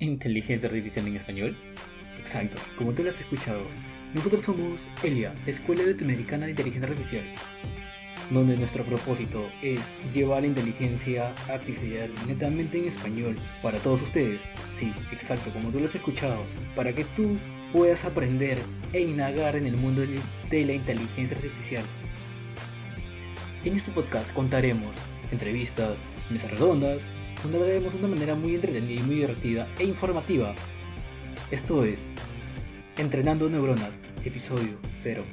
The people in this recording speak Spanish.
¿Inteligencia artificial en español? Exacto, como tú lo has escuchado. Nosotros somos ELIA, Escuela Latinoamericana de Inteligencia Artificial, donde nuestro propósito es llevar la inteligencia artificial netamente en español para todos ustedes. Sí, exacto, como tú lo has escuchado, para que tú puedas aprender e indagar en el mundo de la inteligencia artificial. En este podcast contaremos entrevistas, mesas redondas, donde hablaremos de una manera muy entretenida y muy divertida e informativa. Esto es Entrenando Neuronas, episodio 0.